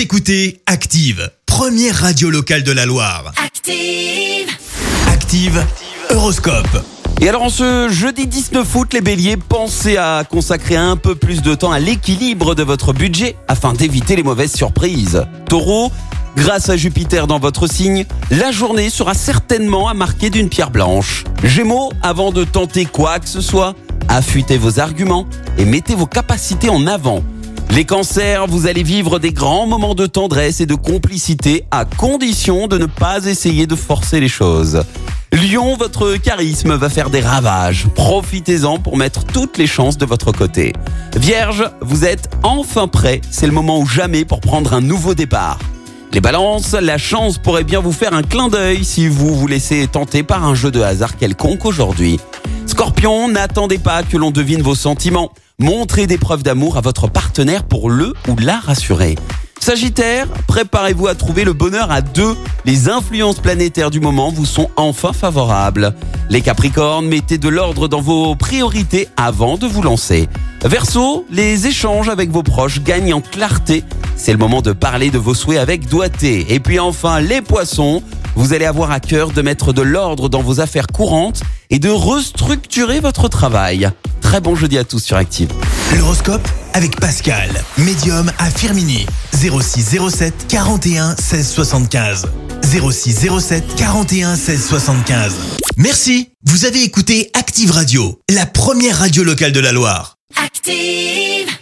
Vous écoutez Active, première radio locale de la Loire. Active. Active, Horoscope. Et alors en ce jeudi 19 août, les béliers, pensez à consacrer un peu plus de temps à l'équilibre de votre budget afin d'éviter les mauvaises surprises. Taureau, grâce à Jupiter dans votre signe, la journée sera certainement à marquer d'une pierre blanche. Gémeaux, avant de tenter quoi que ce soit, affûtez vos arguments et mettez vos capacités en avant. Les cancers, vous allez vivre des grands moments de tendresse et de complicité à condition de ne pas essayer de forcer les choses. Lion, votre charisme va faire des ravages. Profitez-en pour mettre toutes les chances de votre côté. Vierge, vous êtes enfin prêt. C'est le moment ou jamais pour prendre un nouveau départ. Les balances, la chance pourrait bien vous faire un clin d'œil si vous vous laissez tenter par un jeu de hasard quelconque aujourd'hui. Scorpion, n'attendez pas que l'on devine vos sentiments. Montrez des preuves d'amour à votre partenaire pour le ou la rassurer. Sagittaire, préparez-vous à trouver le bonheur à deux. Les influences planétaires du moment vous sont enfin favorables. Les Capricornes, mettez de l'ordre dans vos priorités avant de vous lancer. Verseau, les échanges avec vos proches gagnent en clarté. C'est le moment de parler de vos souhaits avec doigté. Et puis enfin, les Poissons, vous allez avoir à cœur de mettre de l'ordre dans vos affaires courantes et de restructurer votre travail. Très bon jeudi à tous sur Active. L'horoscope avec Pascal, médium à Firmini. 06 07 41 16 75. 06 07 41 16 75. Merci. Vous avez écouté Active Radio, la première radio locale de la Loire. Active.